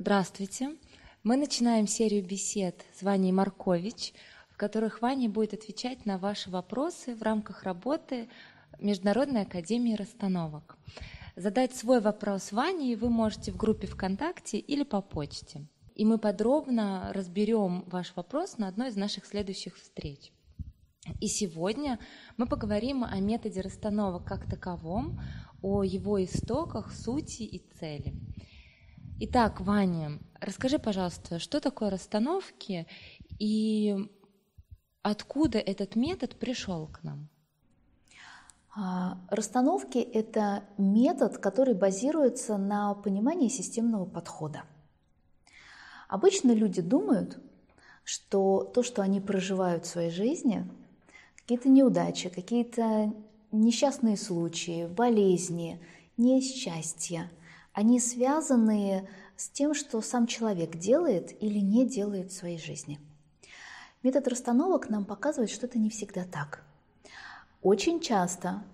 Здравствуйте. Мы начинаем серию бесед с Ваней Маркович, в которых Ваня будет отвечать на ваши вопросы в рамках работы Международной академии расстановок. Задать свой вопрос Ване вы можете в группе ВКонтакте или по почте. И мы подробно разберем ваш вопрос на одной из наших следующих встреч. И сегодня мы поговорим о методе расстановок как таковом, о его истоках, сути и цели. Итак, Ваня, расскажи, пожалуйста, что такое расстановки и откуда этот метод пришел к нам? А, расстановки – это метод, который базируется на понимании системного подхода. Обычно люди думают, что то, что они проживают в своей жизни, какие-то неудачи, какие-то несчастные случаи, болезни, несчастья, они связаны с тем, что сам человек делает или не делает в своей жизни. Метод расстановок нам показывает, что это не всегда так. Очень часто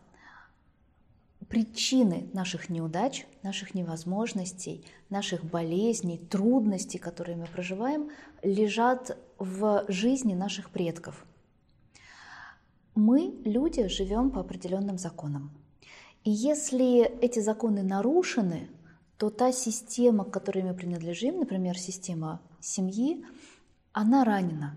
причины наших неудач, наших невозможностей, наших болезней, трудностей, которые мы проживаем, лежат в жизни наших предков. Мы, люди, живем по определенным законам. И если эти законы нарушены, то та система, к которой мы принадлежим, например, система семьи, она ранена.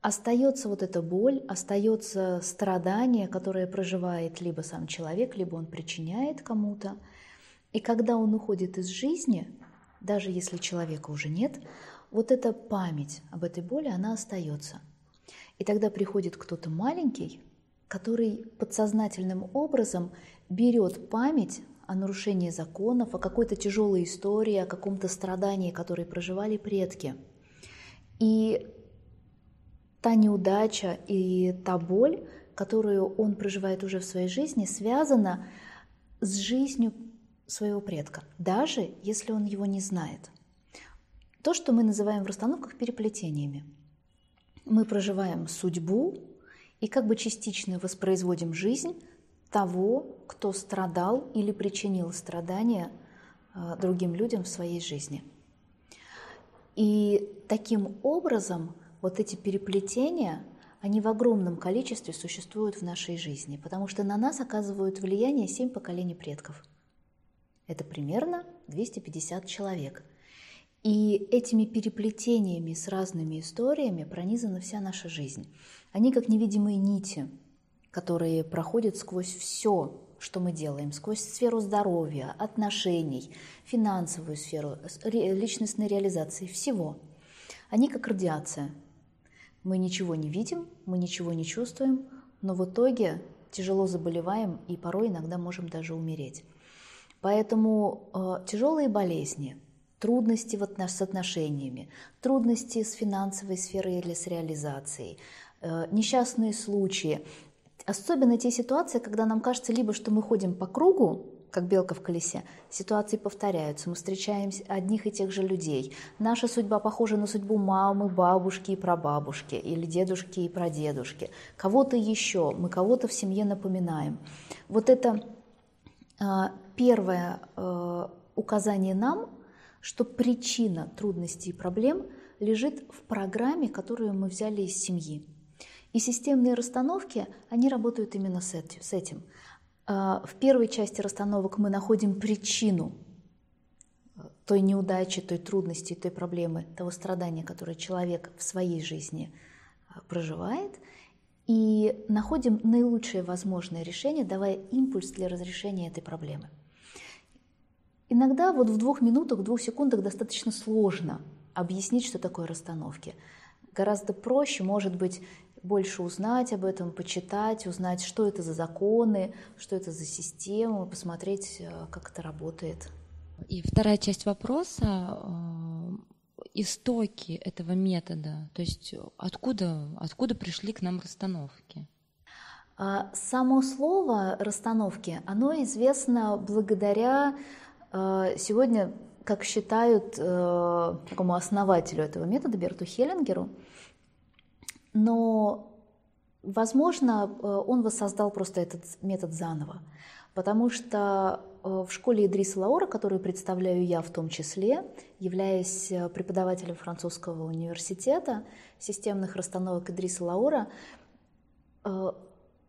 Остается вот эта боль, остается страдание, которое проживает либо сам человек, либо он причиняет кому-то. И когда он уходит из жизни, даже если человека уже нет, вот эта память об этой боли, она остается. И тогда приходит кто-то маленький, который подсознательным образом берет память о нарушении законов, о какой-то тяжелой истории, о каком-то страдании, которое проживали предки. И та неудача и та боль, которую он проживает уже в своей жизни, связана с жизнью своего предка, даже если он его не знает. То, что мы называем в расстановках переплетениями. Мы проживаем судьбу и как бы частично воспроизводим жизнь того, кто страдал или причинил страдания а, другим людям в своей жизни. И таким образом вот эти переплетения, они в огромном количестве существуют в нашей жизни, потому что на нас оказывают влияние семь поколений предков. Это примерно 250 человек. И этими переплетениями с разными историями пронизана вся наша жизнь. Они как невидимые нити, которые проходят сквозь все, что мы делаем, сквозь сферу здоровья, отношений, финансовую сферу, личностной реализации, всего. Они как радиация. Мы ничего не видим, мы ничего не чувствуем, но в итоге тяжело заболеваем и порой иногда можем даже умереть. Поэтому э, тяжелые болезни, трудности в отнош- с отношениями, трудности с финансовой сферой или с реализацией, э, несчастные случаи, Особенно те ситуации, когда нам кажется либо, что мы ходим по кругу, как белка в колесе, ситуации повторяются, мы встречаем одних и тех же людей. Наша судьба похожа на судьбу мамы, бабушки и прабабушки, или дедушки и прадедушки. Кого-то еще, мы кого-то в семье напоминаем. Вот это э, первое э, указание нам, что причина трудностей и проблем лежит в программе, которую мы взяли из семьи. И системные расстановки, они работают именно с этим. А, в первой части расстановок мы находим причину э, той неудачи, той трудности, той проблемы, того страдания, которое человек в своей жизни э, проживает, и находим наилучшее возможное решение, давая импульс для разрешения этой проблемы. Иногда вот в двух минутах, в двух секундах достаточно сложно объяснить, что такое расстановки. Гораздо проще, может быть, больше узнать об этом, почитать, узнать, что это за законы, что это за система, посмотреть, э, как это работает. И вторая часть вопроса э, истоки этого метода, то есть откуда, откуда пришли к нам расстановки? А, само слово расстановки, оно известно благодаря э, сегодня, как считают такому основателю этого метода Берту Хеллингеру, но, возможно, э, он воссоздал просто этот метод заново, потому что э, в школе Идриса Лаура, которую представляю я в том числе, являясь э, преподавателем французского университета, системных расстановок Идриса Лаура,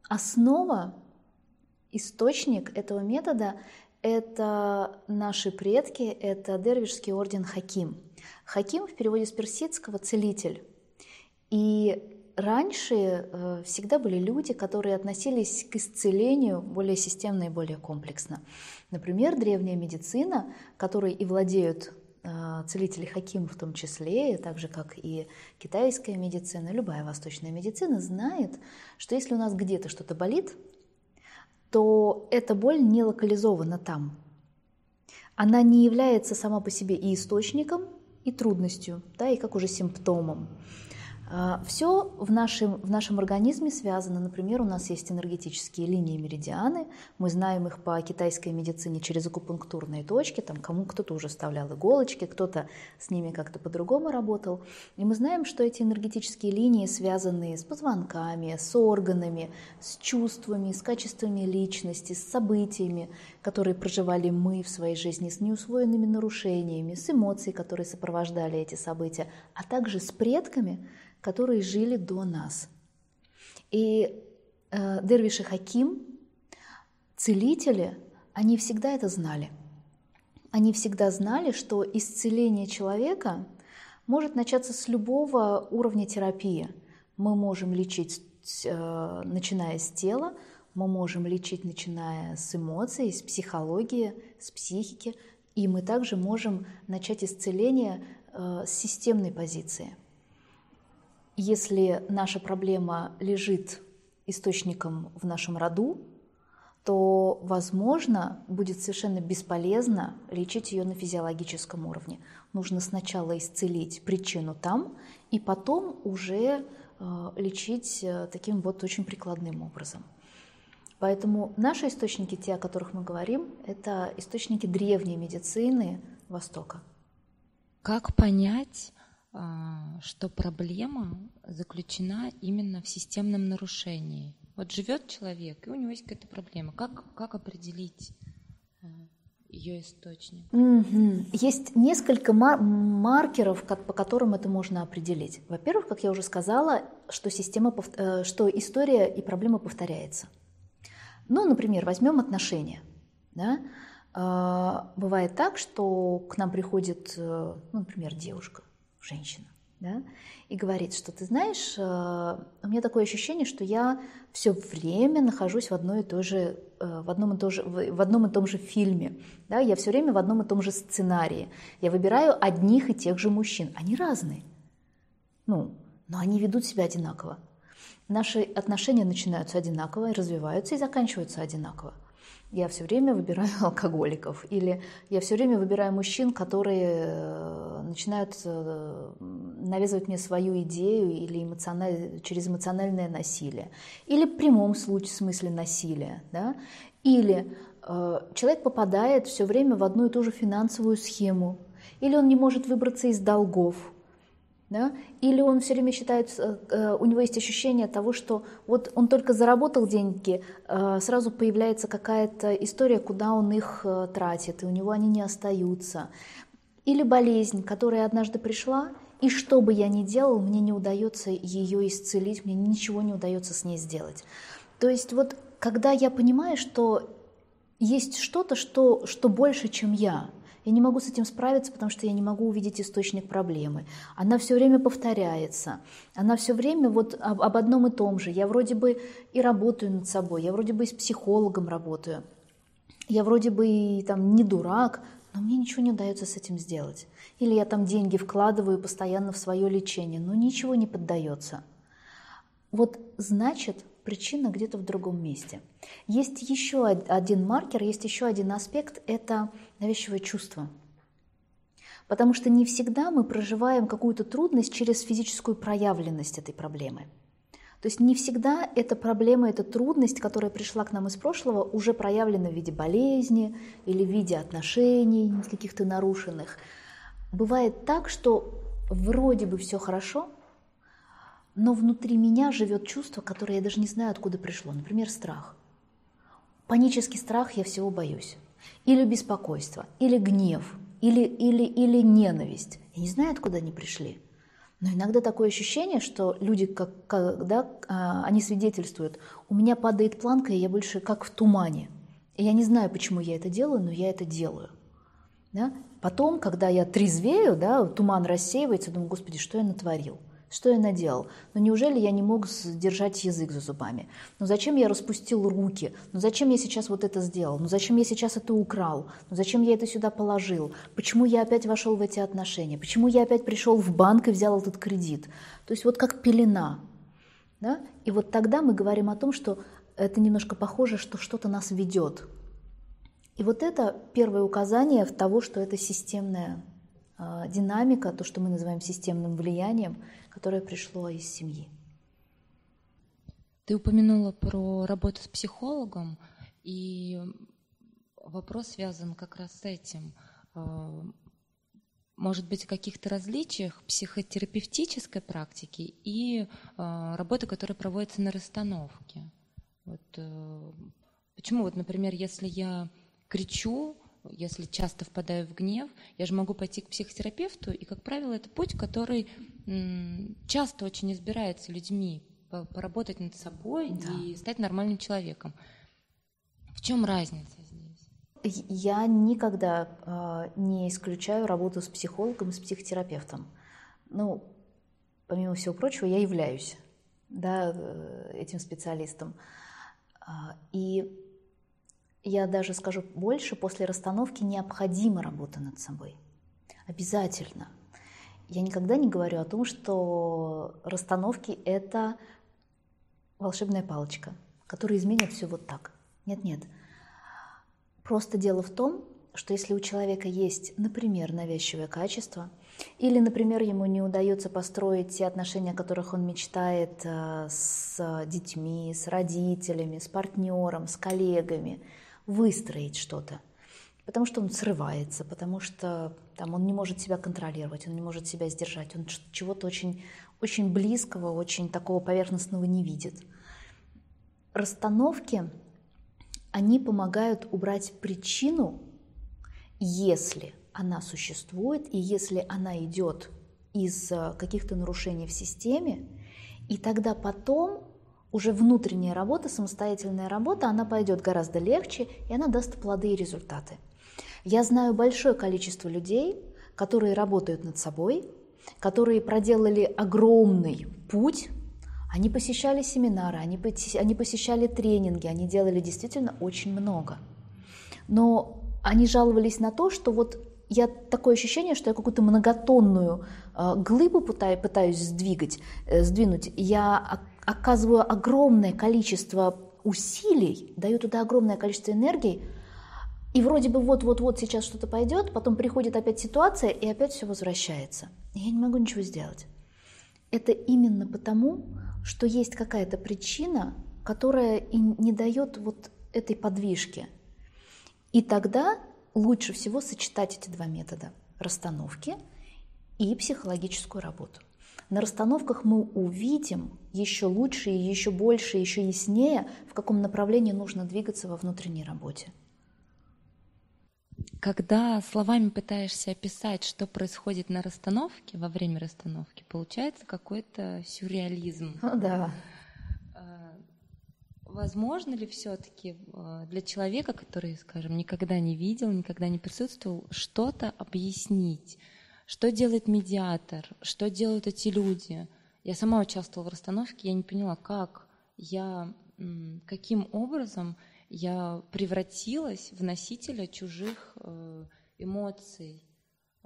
основа, источник этого метода – это наши предки, это дервишский орден Хаким. Хаким в переводе с персидского – целитель. И раньше э, всегда были люди, которые относились к исцелению более системно и более комплексно. Например, древняя медицина, которой и владеют э, целители Хаким в том числе, так же как и китайская медицина, любая восточная медицина, знает, что если у нас где-то что-то болит, то эта боль не локализована там. Она не является сама по себе и источником, и трудностью, да, и как уже симптомом. А, Все в нашем, в нашем организме связано. Например, у нас есть энергетические линии меридианы. Мы знаем их по китайской медицине через акупунктурные точки. Там кому кто-то уже вставлял иголочки, кто-то с ними как-то по-другому работал. И мы знаем, что эти энергетические линии связаны с позвонками, с органами, с чувствами, с качествами личности, с событиями, которые проживали мы в своей жизни, с неусвоенными нарушениями, с эмоциями, которые сопровождали эти события, а также с предками, которые жили до нас. И э, Дервиш и Хаким, целители, они всегда это знали. Они всегда знали, что исцеление человека может начаться с любого уровня терапии. Мы можем лечить, э, начиная с тела, мы можем лечить, начиная с эмоций, с психологии, с психики, и мы также можем начать исцеление э, с системной позиции – если наша проблема лежит источником в нашем роду, то, возможно, будет совершенно бесполезно лечить ее на физиологическом уровне. Нужно сначала исцелить причину там, и потом уже э, лечить э, таким вот очень прикладным образом. Поэтому наши источники, те, о которых мы говорим, это источники древней медицины Востока. Как понять, а, что проблема заключена именно в системном нарушении. Вот живет человек, и у него есть какая-то проблема. Как, как определить а, ее источник? Угу. Есть несколько мар- маркеров, как, по которым это можно определить. Во-первых, как я уже сказала, что, система, э, что история и проблема повторяется. Ну, например, возьмем отношения. Да? А, бывает так, что к нам приходит, э, ну, например, девушка, женщина, да, и говорит, что ты знаешь, э, у меня такое ощущение, что я все время нахожусь в одной и той же, э, в одном и, том же, в одном и том же фильме, да, я все время в одном и том же сценарии, я выбираю одних и тех же мужчин, они разные, ну, но они ведут себя одинаково. Наши отношения начинаются одинаково, развиваются и заканчиваются одинаково. Я все время выбираю алкоголиков, или я все время выбираю мужчин, которые э, начинают э, навязывать мне свою идею или эмоциональ... через эмоциональное насилие, или в прямом случае, в смысле насилия, да? или э, человек попадает все время в одну и ту же финансовую схему, или он не может выбраться из долгов, да? Или он все время считает, э, э, у него есть ощущение того, что вот он только заработал деньги, э, сразу появляется какая-то история, куда он их тратит, и у него они не остаются. Или болезнь, которая однажды пришла, и что бы я ни делал, мне не удается ее исцелить, мне ничего не удается с ней сделать. То есть вот когда я понимаю, что есть что-то, что, что больше, чем я, я не могу с этим справиться, потому что я не могу увидеть источник проблемы. Она все время повторяется. Она все время вот об, об одном и том же. Я вроде бы и работаю над собой, я вроде бы и с психологом работаю. Я вроде бы и там не дурак, но мне ничего не удается с этим сделать. Или я там деньги вкладываю постоянно в свое лечение, но ничего не поддается. Вот значит, причина где-то в другом месте. Есть еще один маркер, есть еще один аспект – это навязчивое чувство. Потому что не всегда мы проживаем какую-то трудность через физическую проявленность этой проблемы. То есть не всегда эта проблема, эта трудность, которая пришла к нам из прошлого, уже проявлена в виде болезни или в виде отношений каких-то нарушенных. Бывает так, что вроде бы все хорошо, но внутри меня живет чувство, которое я даже не знаю, откуда пришло. Например, страх. Панический страх, я всего боюсь. или беспокойство, или гнев, или, или, или ненависть. Я не знаю, откуда они пришли. Но иногда такое ощущение, что люди, как, когда а, они свидетельствуют, у меня падает планка, и я больше как в тумане. И я не знаю, почему я это делаю, но я это делаю. Да? Потом, когда я трезвею, да, туман рассеивается, думаю, господи, что я натворил? Что я наделал? Ну неужели я не мог держать язык за зубами? Ну зачем я распустил руки? Ну зачем я сейчас вот это сделал? Ну зачем я сейчас это украл? Ну зачем я это сюда положил? Почему я опять вошел в эти отношения? Почему я опять пришел в банк и взял этот кредит? То есть вот как пелена. Да? И вот тогда мы говорим о том, что это немножко похоже, что что-то нас ведет. И вот это первое указание в того, что это системная динамика, то, что мы называем системным влиянием, которое пришло из семьи. Ты упомянула про работу с психологом, и вопрос связан как раз с этим. А, может быть, о каких-то различиях психотерапевтической практики и а, работы, которая проводится на расстановке. Вот, э, почему, вот, например, если я кричу, если часто впадаю в гнев, я же могу пойти к психотерапевту, и, как правило, это путь, который часто очень избирается людьми, поработать над собой да. и стать нормальным человеком. В чем разница здесь? Я никогда э, не исключаю работу с психологом, с психотерапевтом. Ну, помимо всего прочего, я являюсь да, э, этим специалистом. А, и я даже скажу больше, после расстановки необходима работа над собой. Обязательно. Я никогда не говорю о том, что расстановки – это волшебная палочка, которая изменит все вот так. Нет-нет. Просто дело в том, что если у человека есть, например, навязчивое качество, или, например, ему не удается построить те отношения, о которых он мечтает э, с детьми, с родителями, с партнером, с коллегами – выстроить что-то. Потому что он срывается, потому что там, он не может себя контролировать, он не может себя сдержать, он чего-то очень, очень близкого, очень такого поверхностного не видит. Расстановки, они помогают убрать причину, если она существует, и если она идет из э, каких-то нарушений в системе, и тогда потом уже внутренняя работа, самостоятельная работа, она пойдет гораздо легче, и она даст плоды и результаты. Я знаю большое количество людей, которые работают над собой, которые проделали огромный путь, они посещали семинары, они, они посещали тренинги, они делали действительно очень много. Но они жаловались на то, что вот я такое ощущение, что я какую-то многотонную э, глыбу пытаюсь, сдвигать, э, сдвинуть. Я оказываю огромное количество усилий, даю туда огромное количество энергии, и вроде бы вот-вот-вот сейчас что-то пойдет, потом приходит опять ситуация, и опять все возвращается. Я не могу ничего сделать. Это именно потому, что есть какая-то причина, которая и не дает вот этой подвижки. И тогда лучше всего сочетать эти два метода – расстановки и психологическую работу. На расстановках мы увидим еще лучше, еще больше, еще яснее, в каком направлении нужно двигаться во внутренней работе. Когда словами пытаешься описать, что происходит на расстановке, во время расстановки, получается какой-то сюрреализм. О, да. А, возможно ли все-таки а, для человека, который, скажем, никогда не видел, никогда не присутствовал, что-то объяснить? Что делает медиатор? Что делают эти люди? Я сама участвовала в расстановке, я не поняла, как я, каким образом я превратилась в носителя чужих э, эмоций.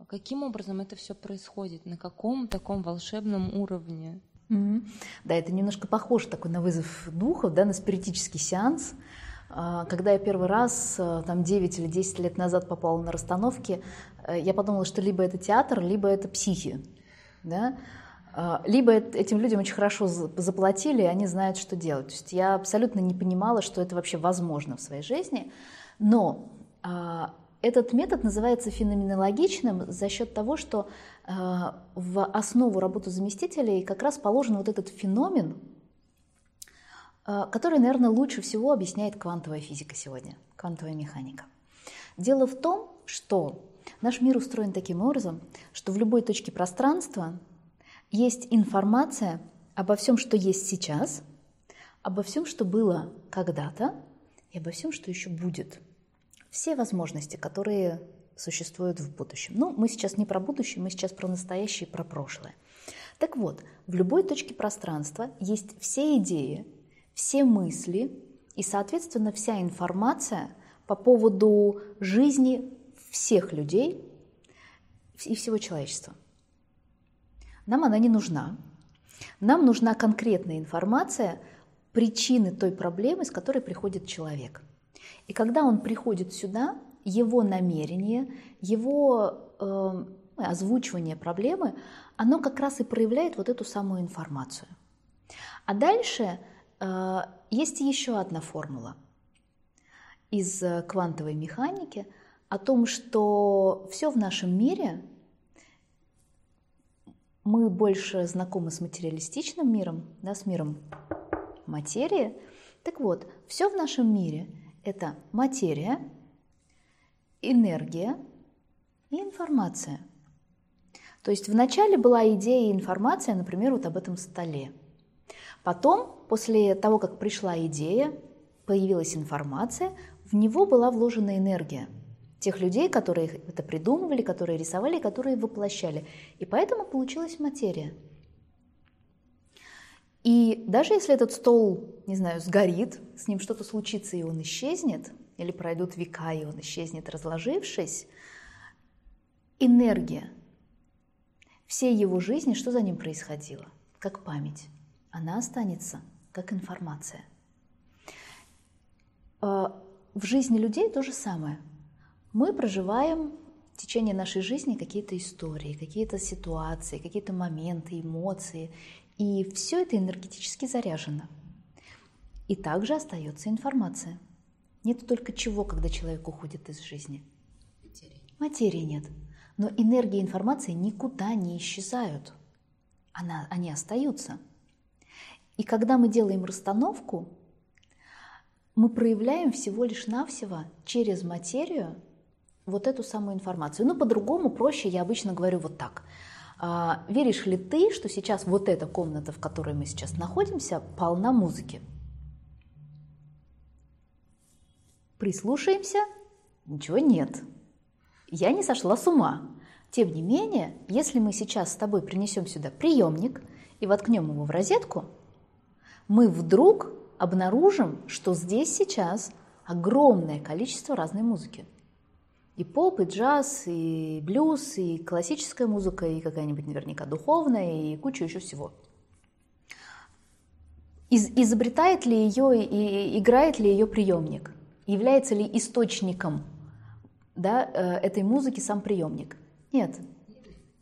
Каким образом это все происходит? На каком таком волшебном уровне? Mm-hmm. Да, это немножко похоже такой на вызов духов, да, на спиритический сеанс. А, когда я первый раз, э, там 9 или 10 лет назад попала на расстановки, э, я подумала, что либо это театр, либо это психи. Да? А, либо этим людям очень хорошо заплатили, и они знают, что делать. То есть я абсолютно не понимала, что это вообще возможно в своей жизни. Но а, этот метод называется феноменологичным за счет того, что в основу работы заместителей как раз положен вот этот феномен, который, наверное, лучше всего объясняет квантовая физика сегодня, квантовая механика. Дело в том, что наш мир устроен таким образом, что в любой точке пространства есть информация обо всем, что есть сейчас, обо всем, что было когда-то, и обо всем, что еще будет. Все возможности, которые существуют в будущем. Ну, мы сейчас не про будущее, мы сейчас про настоящее и про прошлое. Так вот, в любой точке пространства есть все идеи, все мысли и, соответственно, вся информация по поводу жизни всех людей и всего человечества. Нам она не нужна. Нам нужна конкретная информация, причины той проблемы, с которой приходит человек. И когда он приходит сюда, его намерение, его э, озвучивание проблемы, оно как раз и проявляет вот эту самую информацию. А дальше есть еще одна формула из квантовой механики о том, что все в нашем мире, мы больше знакомы с материалистичным миром, да, с миром материи. Так вот, все в нашем мире – это материя, энергия и информация. То есть вначале была идея и информация, например, вот об этом столе. Потом, после того, как пришла идея, появилась информация, в него была вложена энергия тех людей, которые это придумывали, которые рисовали, которые воплощали. И поэтому получилась материя. И даже если этот стол, не знаю, сгорит, с ним что-то случится, и он исчезнет, или пройдут века, и он исчезнет, разложившись, энергия всей его жизни, что за ним происходило? Как память. Она останется как информация. А, в жизни людей то же самое. Мы проживаем в течение нашей жизни какие-то истории, какие-то ситуации, какие-то моменты, эмоции. И все это энергетически заряжено. И также остается информация – нет только чего, когда человек уходит из жизни? Материи. Материи нет. Но энергия и информация никуда не исчезают. Она, они остаются. И когда мы делаем расстановку, мы проявляем всего лишь навсего через материю вот эту самую информацию. Ну, по-другому, проще я обычно говорю вот так. А, веришь ли ты, что сейчас вот эта комната, в которой мы сейчас находимся, полна музыки? Прислушаемся? Ничего нет. Я не сошла с ума. Тем не менее, если мы сейчас с тобой принесем сюда приемник и воткнем его в розетку, мы вдруг обнаружим, что здесь сейчас огромное количество разной музыки. И поп, и джаз, и блюз, и классическая музыка, и какая-нибудь наверняка духовная, и куча еще всего. Из, изобретает ли ее и играет ли ее приемник? Является ли источником да, э, этой музыки сам приемник? Нет.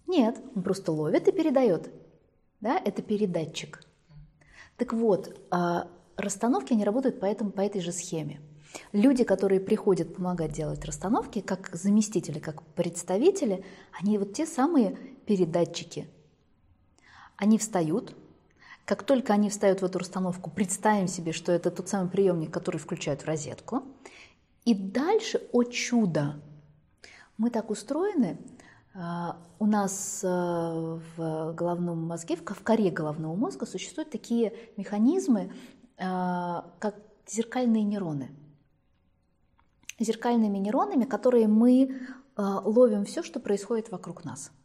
Нет, он просто ловит и передает. Да, это передатчик. Так вот, а, расстановки, они работают по, этому, по этой же схеме. Люди, которые приходят помогать делать расстановки, как заместители, как представители, они вот те самые передатчики. Они встают, как только они встают в эту расстановку, представим себе, что это тот самый приемник, который включают в розетку. И дальше, о чудо, мы так устроены, у нас а, в головном мозге, в коре головного мозга существуют такие механизмы, а, как зеркальные нейроны. Зеркальными нейронами, которые мы ловим все, что происходит вокруг нас –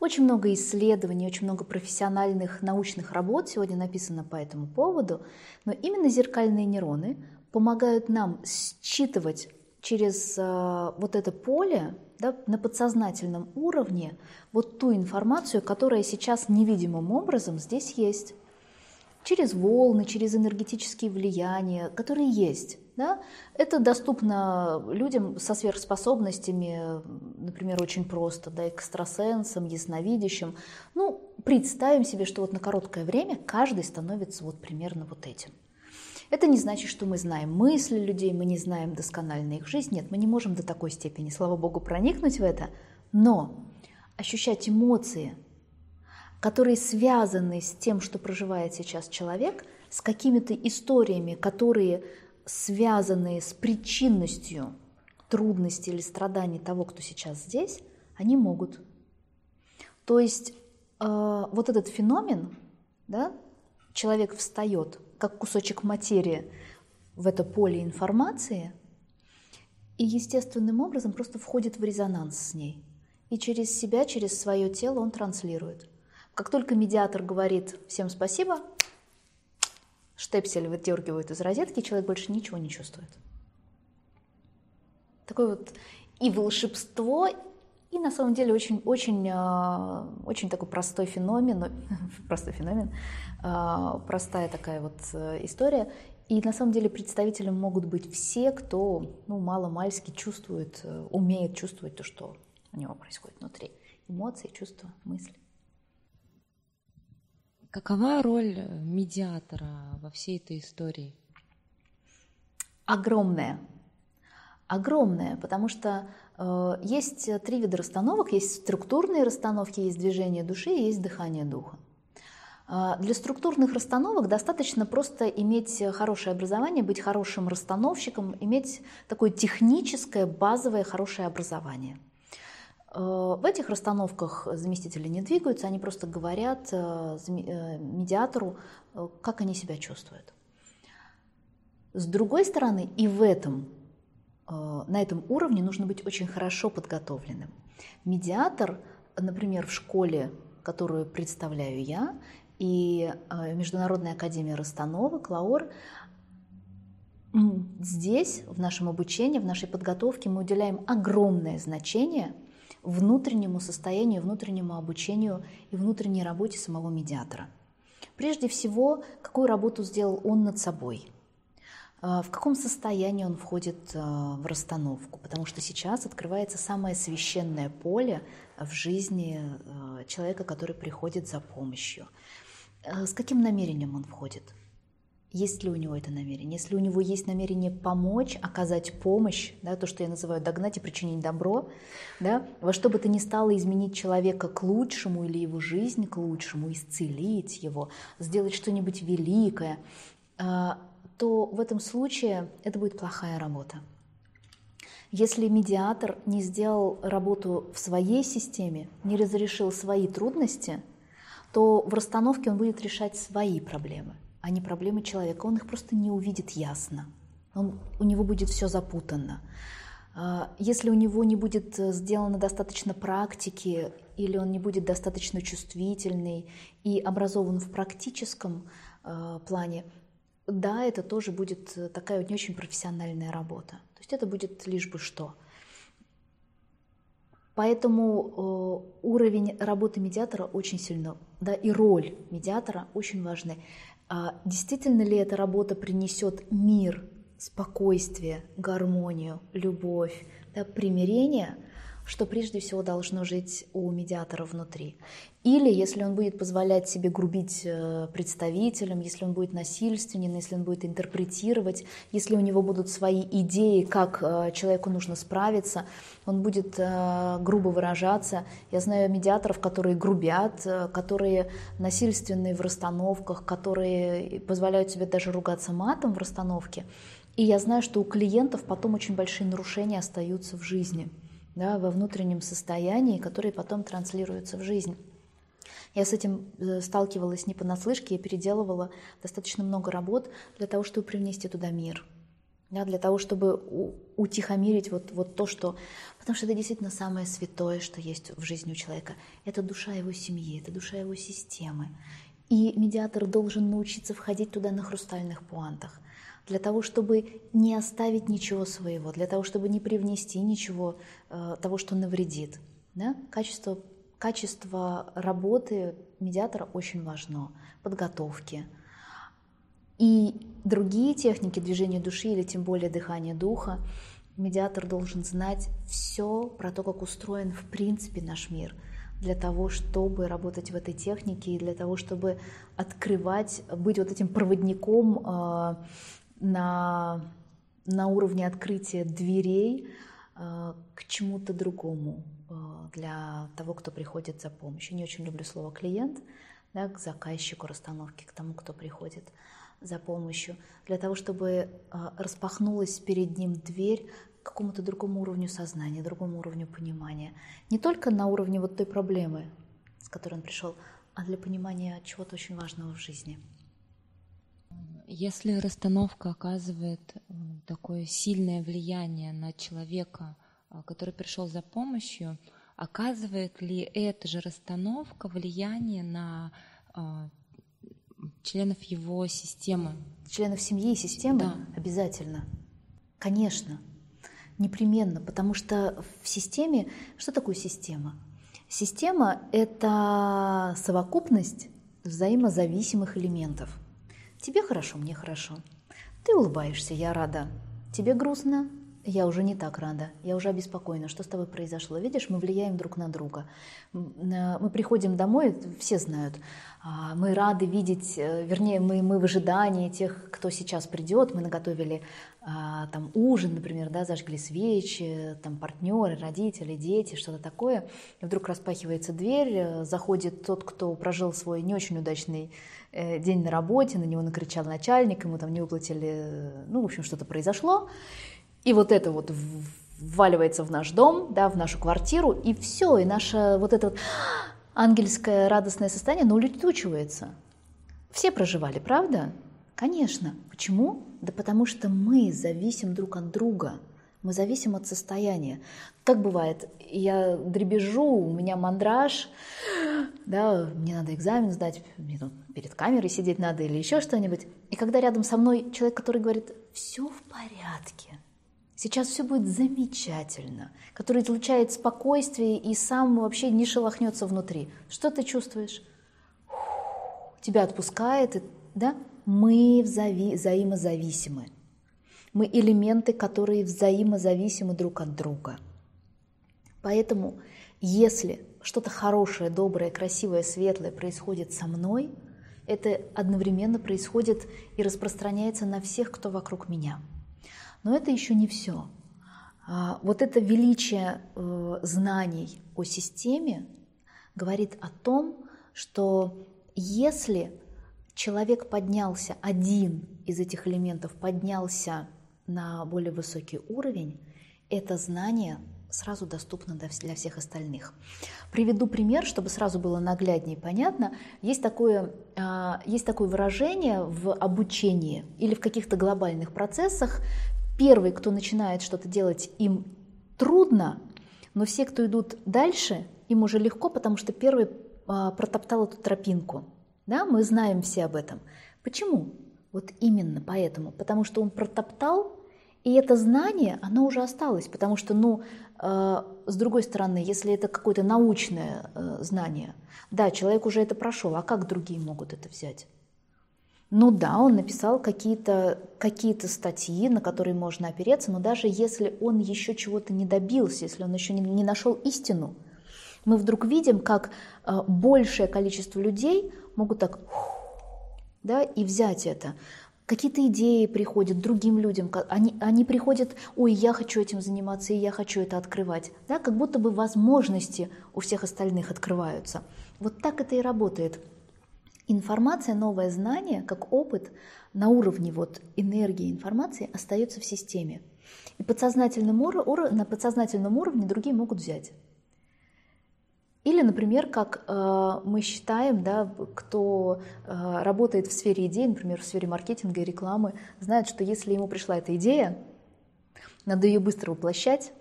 очень много исследований, очень много профессиональных научных работ сегодня написано по этому поводу, но именно зеркальные нейроны помогают нам считывать через э, вот это поле да, на подсознательном уровне вот ту информацию, которая сейчас невидимым образом здесь есть через волны, через энергетические влияния, которые есть. Да? Это доступно людям со сверхспособностями, например, очень просто, да, экстрасенсам, ясновидящим. Ну, представим себе, что вот на короткое время каждый становится вот примерно вот этим. Это не значит, что мы знаем мысли людей, мы не знаем досконально их жизнь. Нет, мы не можем до такой степени, слава богу, проникнуть в это. Но ощущать эмоции, которые связаны с тем, что проживает сейчас человек, с какими-то историями, которые связаны с причинностью трудности или страданий того, кто сейчас здесь, они могут. То есть э, вот этот феномен, да, человек встает как кусочек материи в это поле информации и естественным образом просто входит в резонанс с ней. И через себя, через свое тело он транслирует. Как только медиатор говорит «всем спасибо», штепсель выдергивают из розетки, человек больше ничего не чувствует. Такое вот и волшебство, и на самом деле очень, очень, а, очень такой простой феномен, простой феномен, а, простая такая вот э, история. И на самом деле представителем могут быть все, кто ну, мало-мальски чувствует, э, умеет чувствовать то, что у него происходит внутри. Эмоции, чувства, мысли. Какова роль медиатора во всей этой истории? Огромная. Огромная, потому что э, есть три вида расстановок. Есть структурные расстановки, есть движение души есть дыхание духа. Э, для структурных расстановок достаточно просто иметь хорошее образование, быть хорошим расстановщиком, иметь такое техническое, базовое, хорошее образование – Э, в этих расстановках заместители не двигаются, они просто говорят э, э, медиатору, как они себя чувствуют. С другой стороны, и в этом, на этом уровне нужно быть очень хорошо подготовленным. Медиатор, например, в школе, которую представляю я, и Международная академия расстановок, ЛАОР, здесь, в нашем обучении, в нашей подготовке мы уделяем огромное значение – внутреннему состоянию, внутреннему обучению и внутренней работе самого медиатора. Прежде всего, какую работу сделал он над собой, в каком состоянии он входит а, в расстановку, потому что сейчас открывается самое священное поле в жизни а, человека, который приходит за помощью. С каким намерением он входит – есть ли у него это намерение. Если у него есть намерение помочь, оказать помощь, да, то, что я называю догнать и причинить добро, да, во что бы то ни стало изменить человека к лучшему или его жизнь к лучшему, исцелить его, сделать что-нибудь великое, а, то в этом случае это будет плохая работа. Если медиатор не сделал работу в своей системе, не разрешил свои трудности, то в расстановке он будет решать свои проблемы а не проблемы человека. Он их просто не увидит ясно. Он, у него будет все запутанно. А, если у него не будет э, сделано достаточно практики, или он не будет достаточно чувствительный и образован в практическом э, плане, да, это тоже будет э, такая не очень профессиональная работа. То есть это будет лишь бы что. Поэтому э, уровень работы медиатора очень сильно, да, и роль медиатора очень важны. А действительно ли эта работа принесет мир, спокойствие, гармонию, любовь, да, примирение – что прежде всего должно жить у медиатора внутри. Или если он будет позволять себе грубить э, представителям, если он будет насильственен, если он будет интерпретировать, если у него будут свои идеи, как э, человеку нужно справиться, он будет э, грубо выражаться. Я знаю медиаторов, которые грубят, которые насильственные в расстановках, которые позволяют себе даже ругаться матом в расстановке. И я знаю, что у клиентов потом очень большие нарушения остаются в жизни да, во внутреннем состоянии, которые потом транслируются в жизнь. Я с этим э, сталкивалась не понаслышке, я переделывала достаточно много работ для того, чтобы привнести туда мир, да, для того, чтобы утихомирить вот, вот то, что... Потому что это действительно самое святое, что есть в жизни у человека. Это душа его семьи, это душа его системы. И медиатор должен научиться входить туда на хрустальных пуантах для того, чтобы не оставить ничего своего, для того, чтобы не привнести ничего э, того, что навредит. Да? Качество, качество работы медиатора очень важно, подготовки. И другие техники движения души или тем более дыхания духа, медиатор должен знать все про то, как устроен в принципе наш мир, для того, чтобы работать в этой технике и для того, чтобы открывать, быть вот этим проводником э, на, на уровне открытия дверей э, к чему-то другому э, для того, кто приходит за помощью. Не очень люблю слово клиент, да, к заказчику расстановки, к тому, кто приходит за помощью, для того, чтобы э, распахнулась перед ним дверь какому-то другому уровню сознания, другому уровню понимания. Не только на уровне вот той проблемы, с которой он пришел, а для понимания чего-то очень важного в жизни. Если расстановка оказывает э, такое сильное влияние на человека, э, который пришел за помощью, оказывает ли эта же расстановка влияние на э, членов его системы? Членов семьи и системы? Да. Обязательно. Конечно. Непременно. Потому что в системе... Что такое система? Система — это совокупность взаимозависимых элементов — Тебе хорошо, мне хорошо. Ты улыбаешься, я рада. Тебе грустно, я уже не так рада, я уже обеспокоена, что с тобой произошло. Видишь, мы влияем друг на друга. Мы приходим домой, все знают, а, мы рады видеть, э, вернее, мы, мы в ожидании тех, кто сейчас придет, мы наготовили а, там ужин, например, да, зажгли свечи, там партнеры, родители, дети, что-то такое. И вдруг распахивается дверь, э, заходит тот, кто прожил свой не очень удачный э, день на работе, на него накричал начальник, ему там не выплатили, ну, в общем, что-то произошло. И вот это вот вваливается в наш дом, да, в нашу квартиру, и все, и наша вот это вот ангельское радостное состояние, оно улетучивается. Все проживали, правда? Конечно. Почему? Да потому что мы зависим друг от друга. Мы зависим от состояния. Как бывает, я дребежу, у меня мандраж, да, мне надо экзамен сдать, мне тут перед камерой сидеть надо или еще что-нибудь. И когда рядом со мной человек, который говорит, все в порядке, Сейчас все будет замечательно, который излучает спокойствие и сам вообще не шелохнется внутри. Что ты чувствуешь? Тебя отпускает, да? Мы взави- взаимозависимы. Мы элементы, которые взаимозависимы друг от друга. Поэтому, если что-то хорошее, доброе, красивое, светлое происходит со мной, это одновременно происходит и распространяется на всех, кто вокруг меня – но это еще не все. А, вот это величие э, знаний о системе говорит о том, что если человек поднялся, один из этих элементов поднялся на более высокий уровень, это знание сразу доступно для всех остальных. Приведу пример, чтобы сразу было нагляднее и понятно. Есть такое, а, есть такое выражение в обучении или в каких-то глобальных процессах первый, кто начинает что-то делать, им трудно, но все, кто идут дальше, им уже легко, потому что первый а, протоптал эту тропинку. Да, мы знаем все об этом. Почему? Вот именно поэтому. Потому что он протоптал, и это знание, оно уже осталось. Потому что, ну, э, с другой стороны, если это какое-то научное э, знание, да, человек уже это прошел, а как другие могут это взять? Ну да, он написал какие-то какие статьи, на которые можно опереться, но даже если он еще чего-то не добился, если он еще не, не нашел истину, мы вдруг видим, как э, большее количество людей могут так да, и взять это. Какие-то идеи приходят другим людям, они, они приходят, ой, я хочу этим заниматься, и я хочу это открывать. Да, как будто бы возможности у всех остальных открываются. Вот так это и работает. Информация, новое знание, как опыт на уровне вот энергии информации остается в системе. И подсознательным ур- на подсознательном уровне другие могут взять. Или, например, как э, мы считаем, да, кто э, работает в сфере идей, например, в сфере маркетинга и рекламы, знает, что если ему пришла эта идея, надо ее быстро воплощать,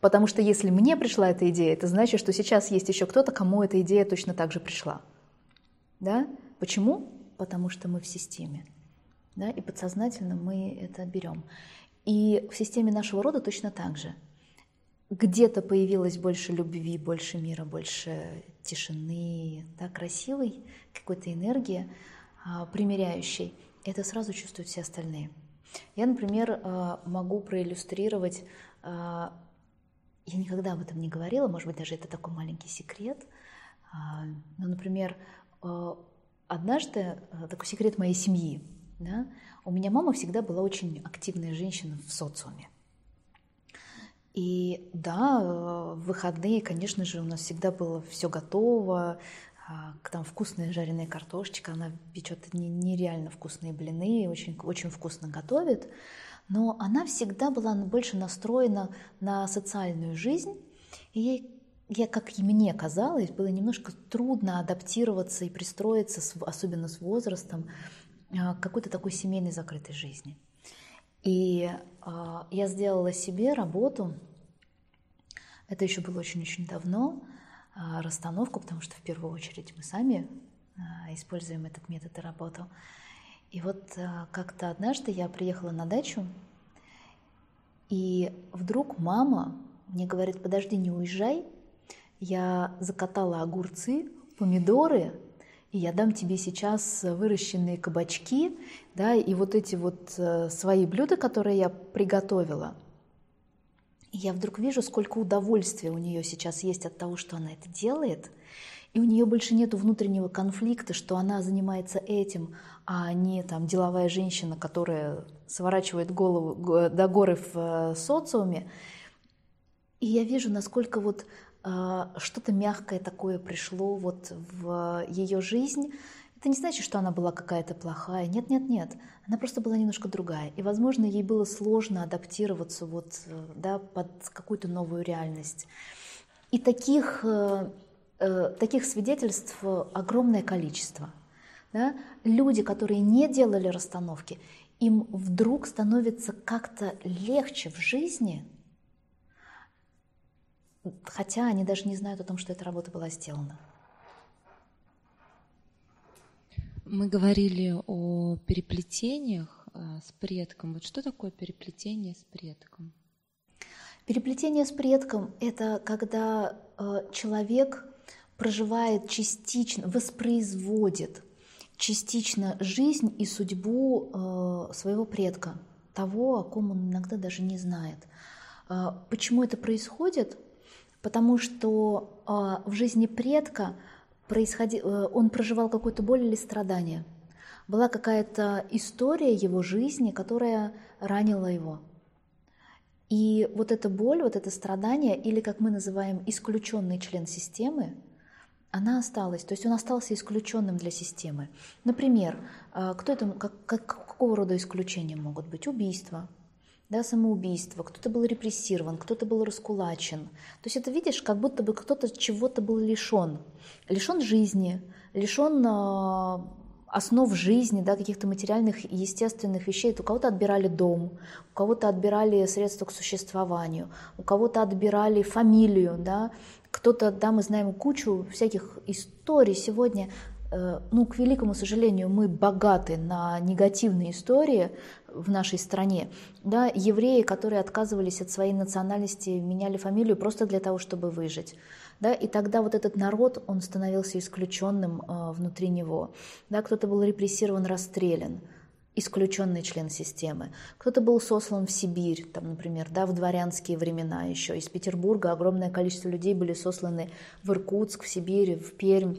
потому что если мне пришла эта идея, это значит, что сейчас есть еще кто-то, кому эта идея точно так же пришла. Да? Почему? Потому что мы в системе. Да? И подсознательно мы это берем. И в системе нашего рода точно так же. Где-то появилось больше любви, больше мира, больше тишины, да, красивой какой-то энергии, а, примеряющей. Это сразу чувствуют все остальные. Я, например, а, могу проиллюстрировать, а, я никогда об этом не говорила, может быть, даже это такой маленький секрет, но, например, однажды, э, такой секрет моей семьи, да, у меня мама всегда была очень активная женщина в социуме. И да, э, в выходные, конечно же, у нас всегда было все готово, а, там вкусная жареная картошечка, она печет нереально вкусные блины, очень, очень вкусно готовит. но она всегда была больше настроена на социальную жизнь, и ей, я, как и мне казалось, было немножко трудно адаптироваться и пристроиться, особенно с возрастом, а, к какой-то такой семейной закрытой жизни. И э, я сделала себе работу, это еще было очень-очень давно, э, расстановку, потому что в первую очередь мы сами используем этот метод и работу. И вот как-то однажды я приехала на дачу, и вдруг мама мне говорит, подожди, не уезжай, я закатала огурцы, помидоры, и я дам тебе сейчас выращенные кабачки, да, и вот эти вот э, свои блюда, которые я приготовила. И я вдруг вижу, сколько удовольствия у нее сейчас есть от того, что она это делает, и у нее больше нет внутреннего конфликта, что она занимается этим, а не там деловая женщина, которая сворачивает голову до горы в э, социуме. И я вижу, насколько вот что-то мягкое такое пришло вот в ее жизнь. Это не значит, что она была какая-то плохая. Нет, нет, нет. Она просто была немножко другая. И, возможно, ей было сложно адаптироваться вот, да, под какую-то новую реальность. И таких, э, э, таких свидетельств огромное количество. Да? Люди, которые не делали расстановки, им вдруг становится как-то легче в жизни – хотя они даже не знают о том, что эта работа была сделана. Мы говорили о переплетениях э, с предком. Вот что такое переплетение с предком? Переплетение с предком – это когда э, человек проживает частично, воспроизводит частично жизнь и судьбу э, своего предка, того, о ком он иногда даже не знает. Почему это происходит? Потому что э, в жизни предка происходи, э, он проживал какую-то боль или страдание. Была какая-то история его жизни, которая ранила его. И вот эта боль, вот это страдание, или как мы называем исключенный член системы, она осталась, то есть он остался исключенным для системы. Например, кто это, как, как, какого рода исключения могут быть? Убийство, да, самоубийство, кто-то был репрессирован, кто-то был раскулачен. То есть это видишь, как будто бы кто-то чего-то был лишен. Лишен жизни, лишен э, основ жизни, да, каких-то материальных и естественных вещей. У кого-то отбирали дом, у кого-то отбирали средства к существованию, у кого-то отбирали фамилию, да, кто-то, да, мы знаем кучу всяких историй сегодня, э, ну, к великому сожалению, мы богаты на негативные истории, в нашей стране. Да, евреи, которые отказывались от своей национальности, меняли фамилию просто для того, чтобы выжить. Да, и тогда вот этот народ, он становился исключенным э, внутри него. Да, кто-то был репрессирован, расстрелян исключенный член системы. Кто-то был сослан в Сибирь, там, например, да, в дворянские времена еще. Из Петербурга огромное количество людей были сосланы в Иркутск, в Сибирь, в Пермь.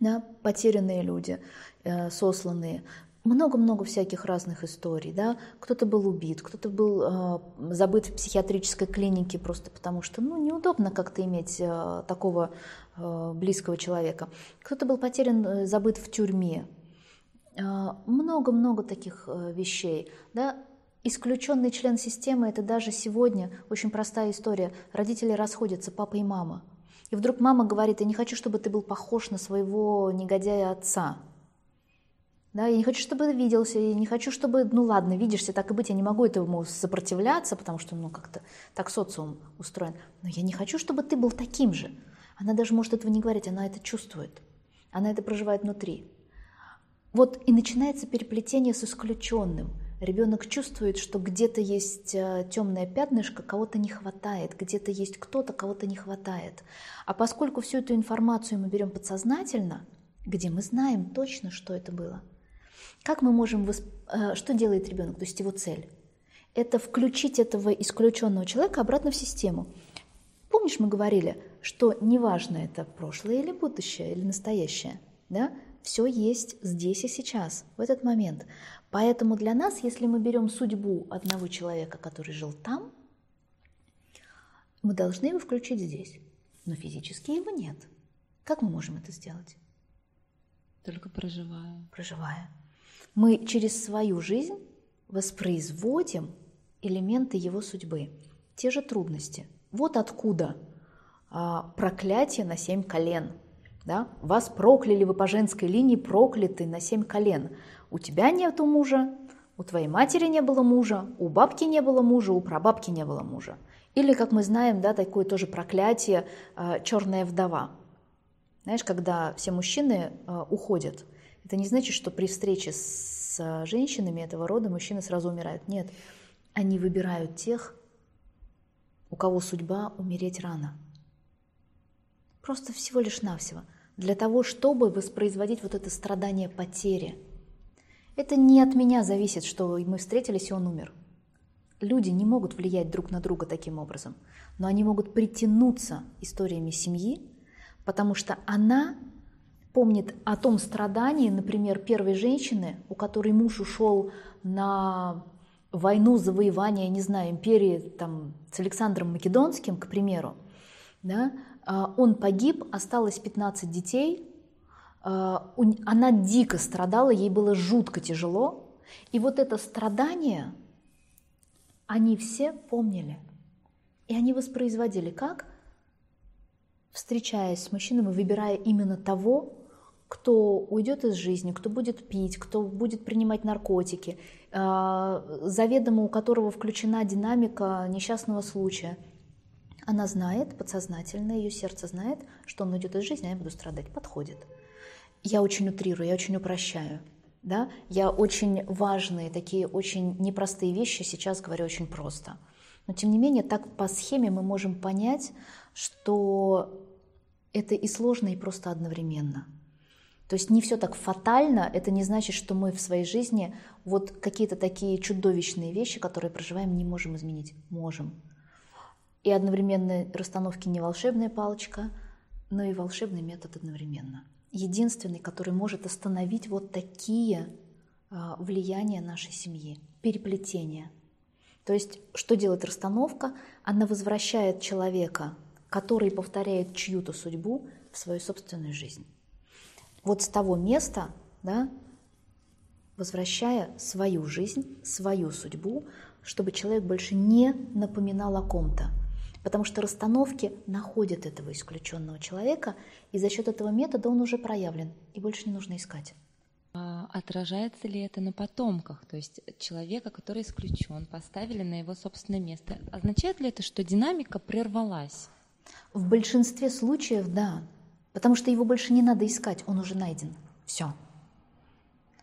Да, потерянные люди, э, сосланные много-много всяких разных историй, да, кто-то был убит, кто-то был э, забыт в психиатрической клинике просто потому, что, ну, неудобно как-то иметь э, такого э, близкого человека, кто-то был потерян, э, забыт в тюрьме, много-много э, таких э, вещей, да, исключенный член системы, это даже сегодня очень простая история, родители расходятся, папа и мама, и вдруг мама говорит, я не хочу, чтобы ты был похож на своего негодяя отца, да, я не хочу, чтобы виделся, я не хочу, чтобы, ну ладно, видишься, так и быть, я не могу этому сопротивляться, потому что, ну, как-то так социум устроен. Но я не хочу, чтобы ты был таким же. Она даже может этого не говорить, она это чувствует. Она это проживает внутри. Вот и начинается переплетение с исключенным. Ребенок чувствует, что где-то есть э, темное пятнышко, кого-то не хватает, где-то есть кто-то, кого-то не хватает. А поскольку всю эту информацию мы берем подсознательно, где мы знаем точно, что это было – как мы можем, восп... Э, что делает ребенок, то есть его цель? Это включить этого исключенного человека обратно в систему. Помнишь, мы говорили, что неважно это прошлое или будущее, или настоящее, да? Все есть здесь и сейчас, в этот момент. Поэтому для нас, если мы берем судьбу одного человека, который жил там, мы должны его включить здесь. Но физически его нет. Как мы можем это сделать? Только проживая. Проживая. Мы через свою жизнь воспроизводим элементы его судьбы, те же трудности. Вот откуда а, проклятие на семь колен. Да? Вас прокляли, вы по женской линии прокляты на семь колен. У тебя нету мужа, у твоей матери не было мужа, у бабки не было мужа, у прабабки не было мужа. Или, как мы знаем, да, такое тоже проклятие а, черная вдова. Знаешь, когда все мужчины а, уходят, это не значит, что при встрече с женщинами этого рода мужчины сразу умирают. Нет, они выбирают тех, у кого судьба умереть рано. Просто всего лишь навсего. Для того, чтобы воспроизводить вот это страдание потери. Это не от меня зависит, что мы встретились, и он умер. Люди не могут влиять друг на друга таким образом, но они могут притянуться историями семьи, потому что она помнит о том страдании, например, первой женщины, у которой муж ушел на войну завоевания, не знаю, империи там, с Александром Македонским, к примеру, да, а, он погиб, осталось 15 детей, а, она дико страдала, ей было жутко тяжело, и вот это страдание они все помнили. И они воспроизводили как? Встречаясь с мужчиной и выбирая именно того, кто уйдет из жизни, кто будет пить, кто будет принимать наркотики, а, заведомо у которого включена динамика несчастного случая. Она знает, подсознательно, ее сердце знает, что он уйдет из жизни, а я буду страдать. Подходит. Я очень утрирую, я очень упрощаю. Да? Я очень важные, такие очень непростые вещи сейчас говорю очень просто. Но тем не менее, так по схеме мы можем понять, что это и сложно, и просто одновременно – то есть не все так фатально, это не значит, что мы в своей жизни вот какие-то такие чудовищные вещи, которые проживаем, не можем изменить. Можем. И одновременно расстановки не волшебная палочка, но и волшебный метод одновременно. Единственный, который может остановить вот такие а, влияния нашей семьи, переплетения. То есть, что делает расстановка? Она возвращает человека, который повторяет чью-то судьбу, в свою собственную жизнь вот с того места, да, возвращая свою жизнь, свою судьбу, чтобы человек больше не напоминал о ком-то. Потому что расстановки находят этого исключенного человека, и за счет этого метода он уже проявлен, и больше не нужно искать. А отражается ли это на потомках? То есть человека, который исключен, поставили на его собственное место. Означает ли это, что динамика прервалась? В большинстве случаев да. Потому что его больше не надо искать, он уже найден. Все.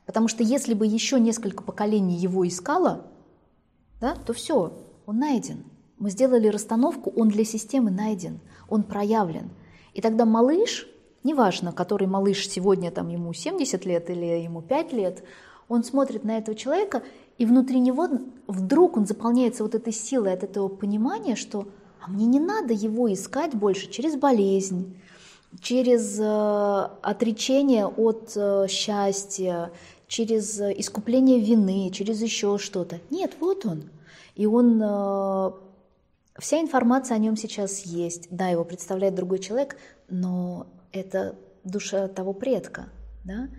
Потому что если бы еще несколько поколений его искало, да, то все, он найден. Мы сделали расстановку, он для системы найден, он проявлен. И тогда малыш, неважно, который малыш сегодня, там, ему 70 лет или ему 5 лет, он смотрит на этого человека, и внутри него вдруг он заполняется вот этой силой от этого понимания, что а мне не надо его искать больше через болезнь, через э, отречение от э, счастья, через искупление вины, через еще что-то. Нет, вот он. И он, э, вся информация о нем сейчас есть. Да, его представляет другой человек, но это душа того предка, да,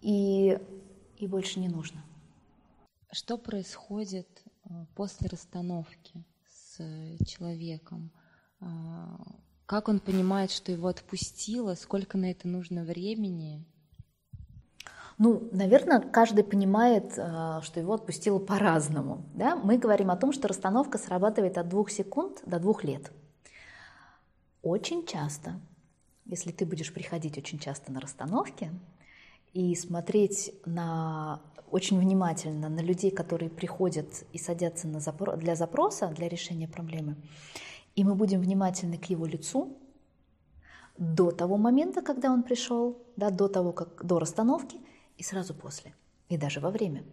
и, и больше не нужно. Что происходит после расстановки с человеком? Как он понимает, что его отпустило? Сколько на это нужно времени? Ну, наверное, каждый понимает, э, что его отпустило по-разному. Да? Мы говорим о том, что расстановка срабатывает от двух секунд до двух лет. Очень часто, если ты будешь приходить очень часто на расстановки и смотреть на, очень внимательно на людей, которые приходят и садятся на запро- для запроса, для решения проблемы, и мы будем внимательны к его лицу до того момента, когда он пришел, да, до того, как до расстановки, и сразу после, и даже во время.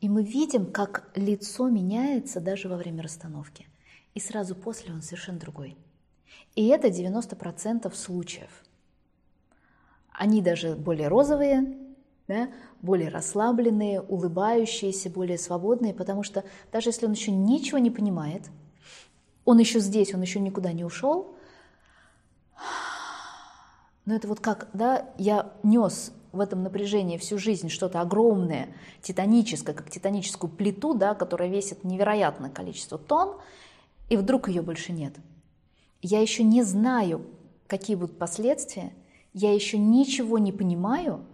И мы видим, как лицо меняется даже во время расстановки. И сразу после он совершенно другой. И это 90% случаев. Они даже более розовые, да, более расслабленные, улыбающиеся, более свободные, потому что даже если он еще ничего не понимает – он еще здесь, он еще никуда не ушел. Но это вот как, да, я нес в этом напряжении всю жизнь что-то огромное, титаническое, как титаническую плиту, да, которая весит невероятное количество тонн, и вдруг ее больше нет. Я еще не знаю, какие будут последствия, я еще ничего не понимаю,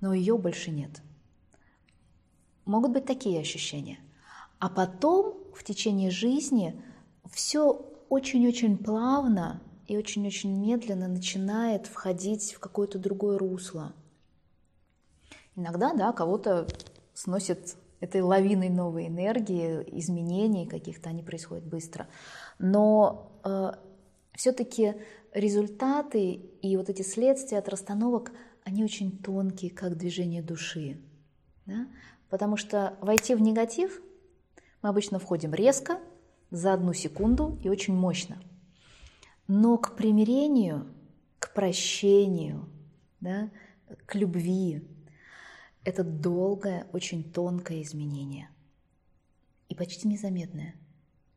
но ее больше нет. Могут быть такие ощущения. А потом в течение жизни все очень-очень плавно и очень-очень медленно начинает входить в какое-то другое русло. Иногда, да, кого-то сносит этой лавиной новой энергии, изменений каких-то, они происходят быстро. Но э, все-таки результаты и вот эти следствия от расстановок, они очень тонкие, как движение души. Да? Потому что войти в негатив мы обычно входим резко, за одну секунду и очень мощно. Но к примирению, к прощению, да, к любви это долгое, очень тонкое изменение. И почти незаметное.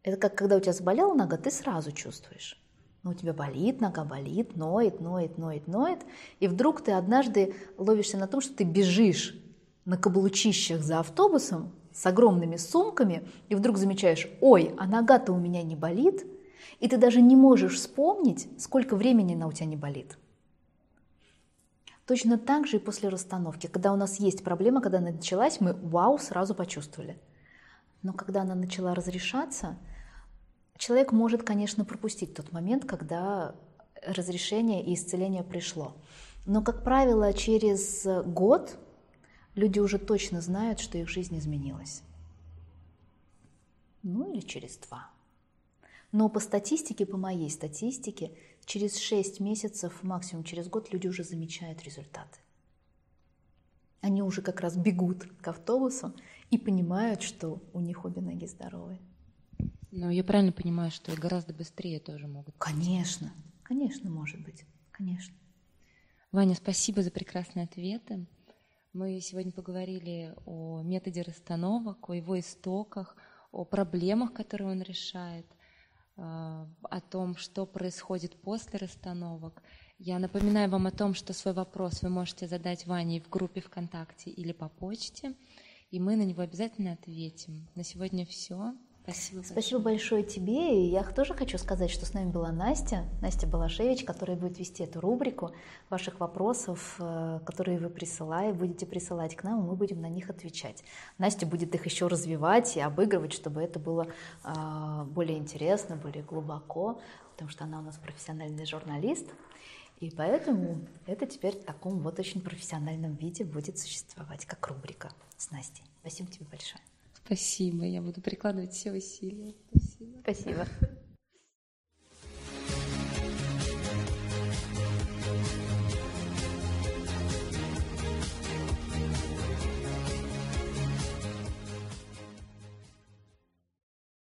Это как когда у тебя заболела нога, ты сразу чувствуешь. Ну, у тебя болит, нога болит, ноет, ноет, ноет, ноет. И вдруг ты однажды ловишься на том, что ты бежишь на каблучищах за автобусом, с огромными сумками, и вдруг замечаешь, ой, а нога-то у меня не болит, и ты даже не можешь вспомнить, сколько времени она у тебя не болит. Точно так же и после расстановки. Когда у нас есть проблема, когда она началась, мы вау сразу почувствовали. Но когда она начала разрешаться, человек может, конечно, пропустить тот момент, когда разрешение и исцеление пришло. Но, как правило, через год люди уже точно знают, что их жизнь изменилась. Ну или через два. Но по статистике, по моей статистике, через 6 месяцев, максимум через год люди уже замечают результаты. Они уже как раз бегут к автобусу и понимают, что у них обе ноги здоровые. Но я правильно понимаю, что и гораздо быстрее тоже могут. Конечно, конечно, может быть, конечно. Ваня, спасибо за прекрасные ответы. Мы сегодня поговорили о методе расстановок, о его истоках, о проблемах, которые он решает, э, о том, что происходит после расстановок. Я напоминаю вам о том, что свой вопрос вы можете задать Ване в группе ВКонтакте или по почте, и мы на него обязательно ответим. На сегодня все. Спасибо, Спасибо большое. тебе. И я тоже хочу сказать, что с нами была Настя, Настя Балашевич, которая будет вести эту рубрику ваших вопросов, э, которые вы присылаете, будете присылать к нам, и мы будем на них отвечать. Настя будет их еще развивать и обыгрывать, чтобы это было э, более интересно, более глубоко, потому что она у нас профессиональный журналист. И поэтому это теперь в таком вот очень профессиональном виде будет существовать, как рубрика с Настей. Спасибо тебе большое. Спасибо, я буду прикладывать все усилия. Спасибо. Спасибо.